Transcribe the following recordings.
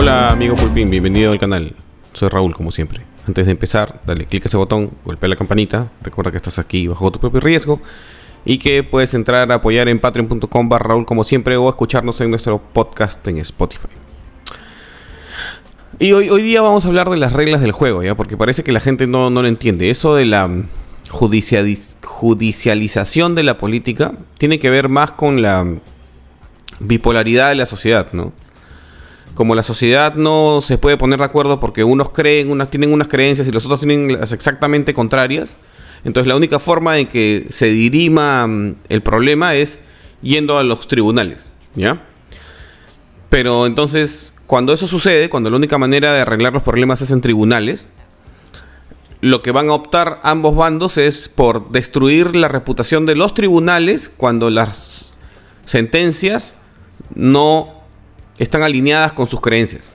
Hola amigo Pulpín, bienvenido al canal. Soy Raúl como siempre. Antes de empezar, dale clic a ese botón, golpea la campanita, recuerda que estás aquí bajo tu propio riesgo y que puedes entrar a apoyar en patreon.com barra Raúl como siempre o escucharnos en nuestro podcast en Spotify. Y hoy, hoy día vamos a hablar de las reglas del juego, ¿ya? Porque parece que la gente no, no lo entiende. Eso de la judicialización de la política tiene que ver más con la bipolaridad de la sociedad, ¿no? Como la sociedad no se puede poner de acuerdo porque unos creen, unas tienen unas creencias y los otros tienen las exactamente contrarias, entonces la única forma en que se dirima mm, el problema es yendo a los tribunales, ¿ya? Pero entonces, cuando eso sucede, cuando la única manera de arreglar los problemas es en tribunales, lo que van a optar ambos bandos es por destruir la reputación de los tribunales cuando las sentencias no están alineadas con sus creencias.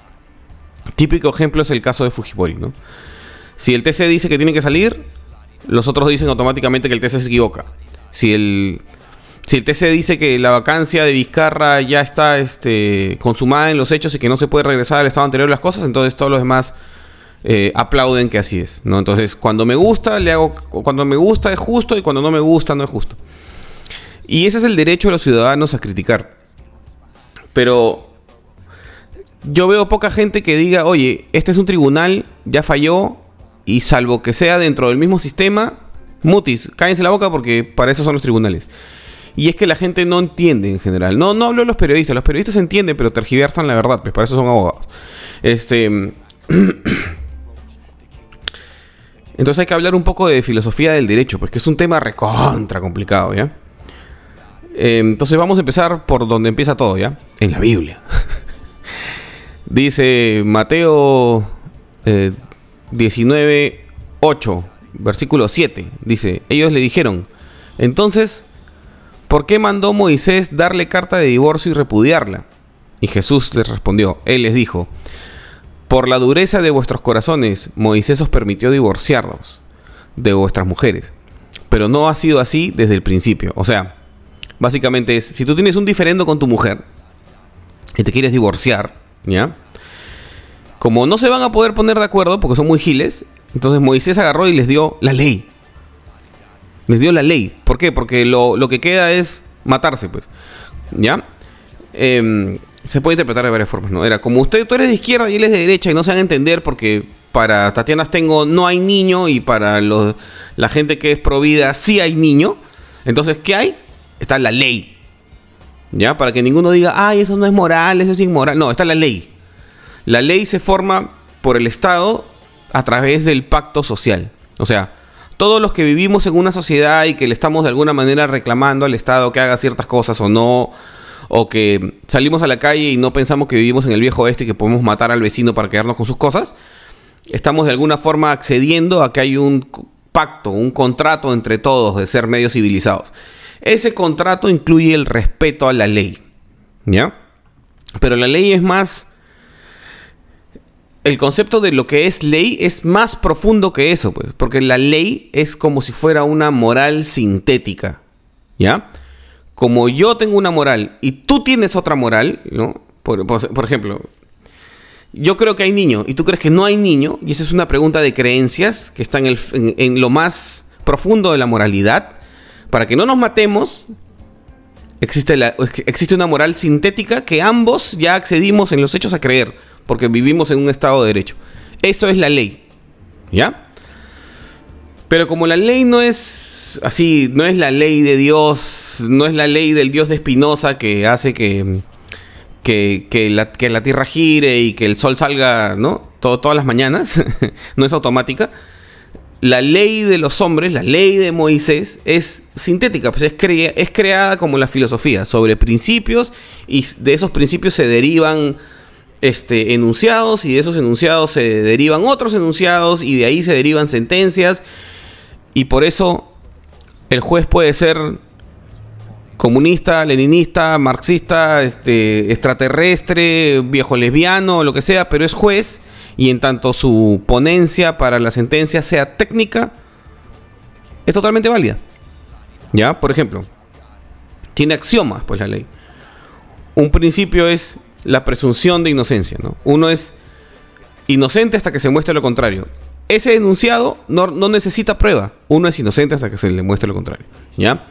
Típico ejemplo es el caso de Fujimori, ¿no? Si el TC dice que tiene que salir, los otros dicen automáticamente que el TC se equivoca. Si el, si el TC dice que la vacancia de Vizcarra ya está este, consumada en los hechos y que no se puede regresar al estado anterior de las cosas, entonces todos los demás eh, aplauden que así es, ¿no? Entonces, cuando me gusta, le hago. Cuando me gusta es justo y cuando no me gusta no es justo. Y ese es el derecho de los ciudadanos a criticar. Pero yo veo poca gente que diga, oye, este es un tribunal, ya falló, y salvo que sea dentro del mismo sistema, mutis, cállense la boca porque para eso son los tribunales. Y es que la gente no entiende en general. No, no hablo de los periodistas, los periodistas entienden, pero tergiversan la verdad, pues para eso son abogados. Este. Entonces hay que hablar un poco de filosofía del derecho, pues que es un tema recontra complicado, ¿ya? Eh, entonces vamos a empezar por donde empieza todo, ¿ya? En la Biblia. Dice Mateo eh, 19, 8, versículo 7. Dice, ellos le dijeron, entonces, ¿por qué mandó Moisés darle carta de divorcio y repudiarla? Y Jesús les respondió, él les dijo, por la dureza de vuestros corazones, Moisés os permitió divorciarlos de vuestras mujeres. Pero no ha sido así desde el principio. O sea, básicamente es, si tú tienes un diferendo con tu mujer y te quieres divorciar, ¿ya? Como no se van a poder poner de acuerdo porque son muy giles, entonces Moisés agarró y les dio la ley. Les dio la ley. ¿Por qué? Porque lo, lo que queda es matarse, pues. ¿Ya? Eh, se puede interpretar de varias formas, ¿no? Era como usted, tú eres de izquierda y él es de derecha y no se van a entender porque para Tatiana tengo no hay niño y para la gente que es provida sí hay niño. Entonces, ¿qué hay? Está la ley. ¿Ya? Para que ninguno diga, ay, eso no es moral, eso es inmoral. No, está la ley. La ley se forma por el Estado a través del pacto social. O sea, todos los que vivimos en una sociedad y que le estamos de alguna manera reclamando al Estado que haga ciertas cosas o no, o que salimos a la calle y no pensamos que vivimos en el viejo oeste y que podemos matar al vecino para quedarnos con sus cosas, estamos de alguna forma accediendo a que hay un pacto, un contrato entre todos de ser medios civilizados. Ese contrato incluye el respeto a la ley, ¿ya? Pero la ley es más... El concepto de lo que es ley es más profundo que eso, pues, porque la ley es como si fuera una moral sintética, ¿ya? como yo tengo una moral y tú tienes otra moral, ¿no? Por, ejemplo, yo creo que hay niño y tú crees que no hay niño, y esa es una pregunta de creencias que está en, en, lo más profundo de la moralidad. Para que no nos matemos, existe, una moral sintética que ambos ya accedimos en los hechos a creer, porque vivimos en un estado de derecho. Eso es la ley, ¿ya? Pero como la ley no es así, no es la ley de Dios no es la ley del dios de Espinosa que hace que, la, tierra gire y que el sol salga, ¿no? todas las mañanas, no es automática. La ley de los hombres, la ley de Moisés, es sintética, pues es, es creada como la filosofía, sobre principios, y de esos principios se derivan este, enunciados, y de esos enunciados se derivan otros enunciados, y de ahí se derivan sentencias, y por eso el juez puede ser comunista, leninista, marxista, este, extraterrestre, viejo lesbiano, lo que sea, pero es juez y en tanto su ponencia para la sentencia sea técnica, es totalmente válida. ¿Ya? Por ejemplo, tiene axiomas, pues la ley. Un principio es la presunción de inocencia, ¿no? Uno es inocente hasta que se muestre lo contrario. Ese enunciado no, no necesita prueba. Uno es inocente hasta que se le muestre lo contrario, ¿ya?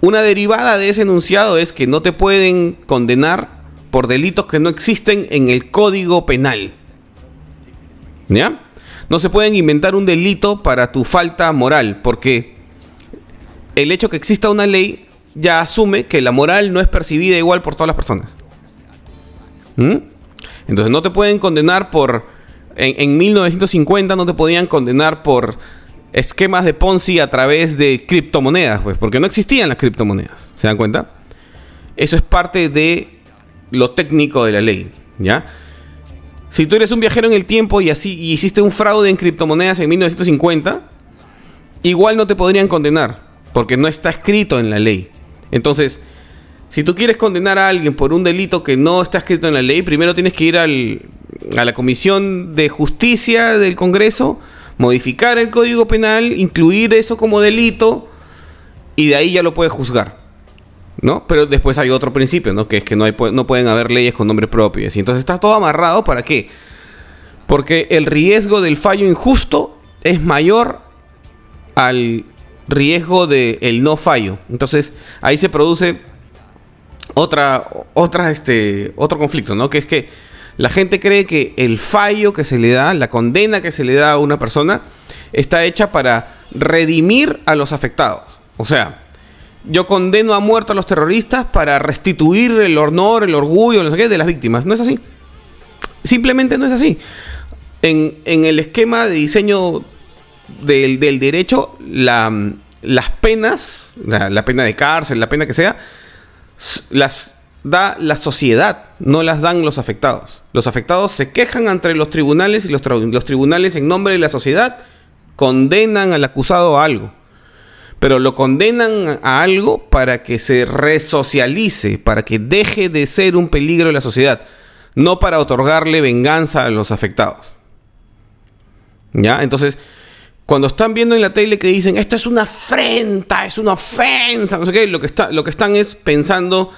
Una derivada de ese enunciado es que no te pueden condenar por delitos que no existen en el Código Penal. ¿Ya? No se pueden inventar un delito para tu falta moral, porque el hecho que exista una ley ya asume que la moral no es percibida igual por todas las personas. ¿Mm? Entonces no te pueden condenar por... En, en 1950 no te podían condenar por esquemas de Ponzi a través de criptomonedas, pues, porque no existían las criptomonedas. ¿Se dan cuenta? Eso es parte de lo técnico de la ley, ¿ya? Si tú eres un viajero en el tiempo y así hiciste un fraude en criptomonedas en 1950, igual no te podrían condenar, porque no está escrito en la ley. Entonces, si tú quieres condenar a alguien por un delito que no está escrito en la ley, primero tienes que ir al, a la Comisión de Justicia del Congreso, modificar el Código Penal, incluir eso como delito y de ahí ya lo puedes juzgar. ¿No? Pero después hay otro principio, ¿no? Que es que no, no pueden haber leyes con nombre propio. Y entonces está todo amarrado para qué? Porque el riesgo del fallo injusto es mayor al riesgo del no fallo. Entonces ahí se produce otra, otra, este, otro conflicto, ¿no? Que es que la gente cree que el fallo que se le da, la condena que se le da a una persona, está hecha para redimir a los afectados. O sea, yo condeno a muerto a los terroristas para restituir el honor, el orgullo, no sé qué, de las víctimas. No es así. Simplemente no es así. En, el esquema de diseño del, derecho, las penas, la, la, pena de cárcel, la pena que sea, las da la sociedad, no las dan los afectados. Los afectados se quejan ante los tribunales y los, los tribunales en nombre de la sociedad condenan al acusado a algo. Pero lo condenan a algo para que se resocialice, para que deje de ser un peligro en la sociedad, no para otorgarle venganza a los afectados. ¿Ya? Entonces, cuando están viendo en la tele que dicen, esto es una afrenta, es una ofensa, no sé qué, lo que, está, lo que están es pensando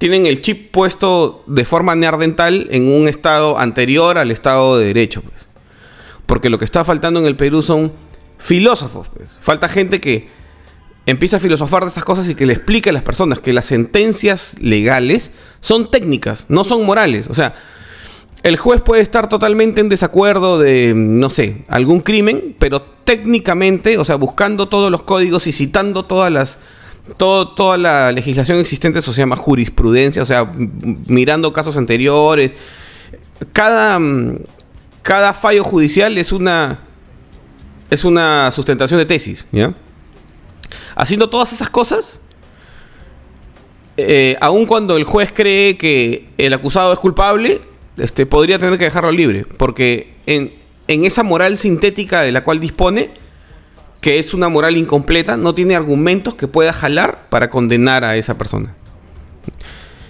tienen el chip puesto de forma neardental en un estado anterior al estado de derecho. Pues. Porque lo que está faltando en el Perú son filósofos. Pues. Falta gente que empieza a filosofar de estas cosas y que le explique a las personas que las sentencias legales son técnicas, no son morales. O sea, el juez puede estar totalmente en desacuerdo de, no sé, algún crimen, pero técnicamente, o sea, buscando todos los códigos y citando todas las toda la legislación existente, eso se llama jurisprudencia, o sea, mirando casos anteriores. Cada, mm, cada fallo judicial es una, es una sustentación de tesis, ¿ya? Haciendo todas esas cosas, eh, aun cuando el juez cree que el acusado es culpable, este, podría tener que dejarlo libre, porque en, en esa moral sintética de la cual dispone, que es una moral incompleta, no tiene argumentos que pueda jalar para condenar a esa persona.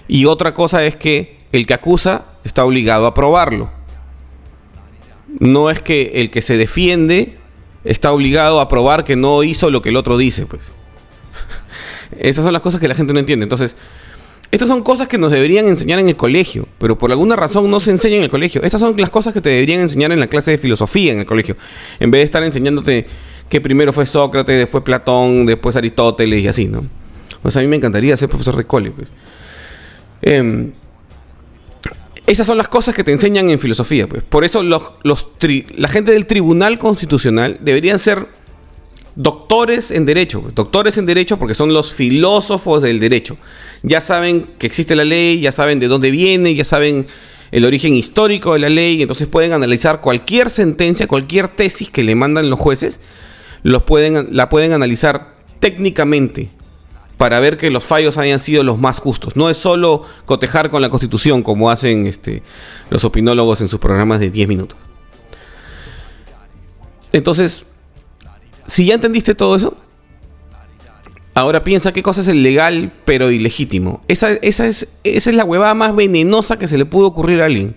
Y otra cosa es que el que acusa está obligado a probarlo. No es que el que se defiende está obligado a probar que no hizo lo que el otro dice, pues. Esas son las cosas que la gente no entiende. Entonces, estas son cosas que nos deberían enseñar en el colegio, pero por alguna razón no se enseñan en el colegio. Estas son las cosas que te deberían enseñar en la clase de filosofía en el colegio, en vez de estar enseñándote que primero fue Sócrates, después Platón, después Aristóteles y así, ¿no? Pues a mí me encantaría ser profesor de cole. Pues. Em, esas son las cosas que te enseñan en filosofía, pues. Por eso los, la gente del Tribunal Constitucional deberían ser doctores en derecho, pues. doctores en derecho porque son los filósofos del derecho. Ya saben que existe la ley, ya saben de dónde viene, ya saben el origen histórico de la ley, entonces pueden analizar cualquier sentencia, cualquier tesis que le mandan los jueces los pueden, la pueden analizar técnicamente para ver que los fallos hayan sido los más justos. No es solo cotejar con la constitución como hacen este, los opinólogos en sus programas de 10 minutos. Entonces, si ya entendiste todo eso, ahora piensa qué cosa es el legal pero ilegítimo. Esa, es, esa es la huevada más venenosa que se le pudo ocurrir a alguien.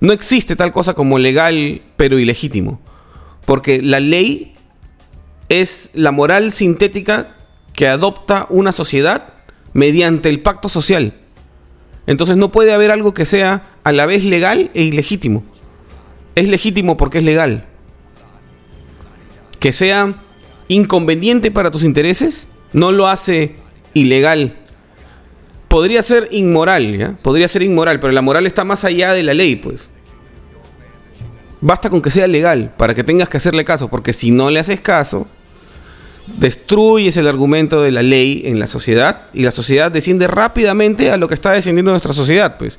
No existe tal cosa como legal pero ilegítimo. Porque la ley es la moral sintética que adopta una sociedad mediante el pacto social. Entonces no puede haber algo que sea a la vez legal e ilegítimo. Es legítimo porque es legal. Que sea inconveniente para tus intereses no lo hace ilegal. Podría ser inmoral, ¿ya? Podría ser inmoral, pero la moral está más allá de la ley, pues. Basta con que sea legal para que tengas que hacerle caso, porque si no le haces caso, destruyes el argumento de la ley en la sociedad y la sociedad desciende rápidamente a lo que está descendiendo nuestra sociedad, pues.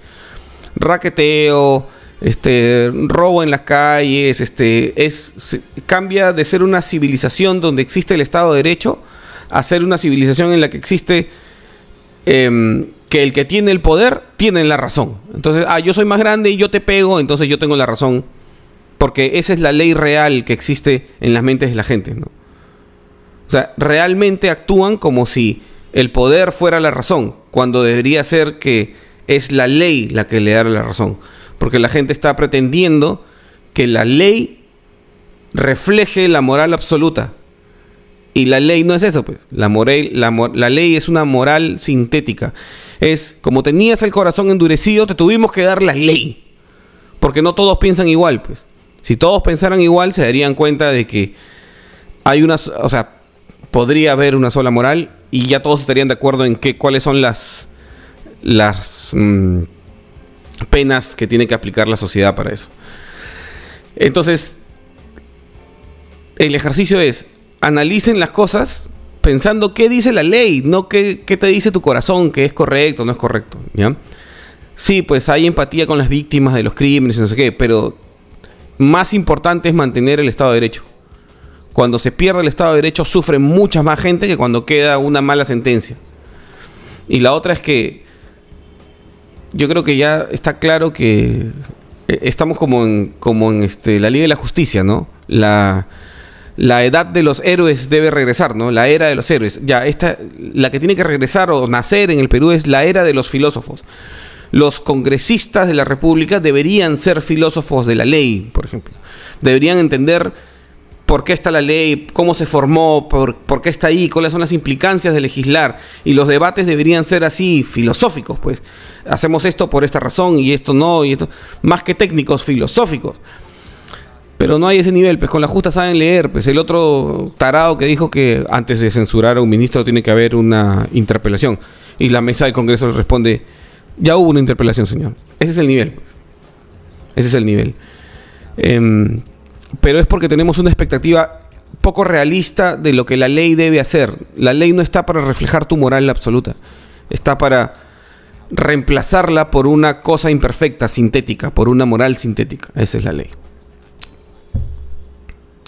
Raqueteo, este robo en las calles, este es cambia de ser una civilización donde existe el Estado de Derecho a ser una civilización en la que existe em, que el que tiene el poder tiene la razón. Entonces, ah, yo soy más grande y yo te pego, entonces yo tengo la razón. Porque esa es la ley real que existe en las mentes de la gente, ¿no? O sea, realmente actúan como si el poder fuera la razón, cuando debería ser que es la ley la que le da la razón. Porque la gente está pretendiendo que la ley refleje la moral absoluta. Y la ley no es eso, pues. La, la, ley es una moral sintética. Es como tenías el corazón endurecido, te tuvimos que dar la ley. Porque no todos piensan igual, pues. Si todos pensaran igual, se darían cuenta de que hay una, o sea, podría haber una sola moral y ya todos estarían de acuerdo en qué, cuáles son las, las mm, penas que tiene que aplicar la sociedad para eso. Entonces, el ejercicio es, analicen las cosas pensando qué dice la ley, no qué, te dice tu corazón, que es correcto no es correcto. ¿ya? Sí, pues hay empatía con las víctimas de los crímenes y no sé qué, pero más importante es mantener el Estado de Derecho. Cuando se pierde el Estado de Derecho sufre mucha más gente que cuando queda una mala sentencia. Y la otra es que yo creo que ya está claro que eh, estamos como en, como en este, la Liga de la Justicia, ¿no? La, la edad de los héroes debe regresar, ¿no? La era de los héroes. Ya, esta, la que tiene que regresar o nacer en el Perú es la era de los filósofos. Los congresistas de la República deberían ser filósofos de la ley, por ejemplo. Deberían entender por qué está la ley, cómo se formó, por, por, qué está ahí, cuáles son las implicancias de legislar. Y los debates deberían ser así, filosóficos, pues. Hacemos esto por esta razón y esto no, y esto. Más que técnicos, filosóficos. Pero no hay ese nivel, pues con la justa saben leer. Pues el otro tarado que dijo que antes de censurar a un ministro tiene que haber una interpelación. Y la mesa del Congreso le responde, ya hubo una interpelación, señor. Ese es el nivel. Pues. Ese es el nivel. Em, pero es porque tenemos una expectativa poco realista de lo que la ley debe hacer. La ley no está para reflejar tu moral absoluta. Está para reemplazarla por una cosa imperfecta, sintética, por una moral sintética. Esa es la ley.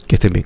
Que estén bien.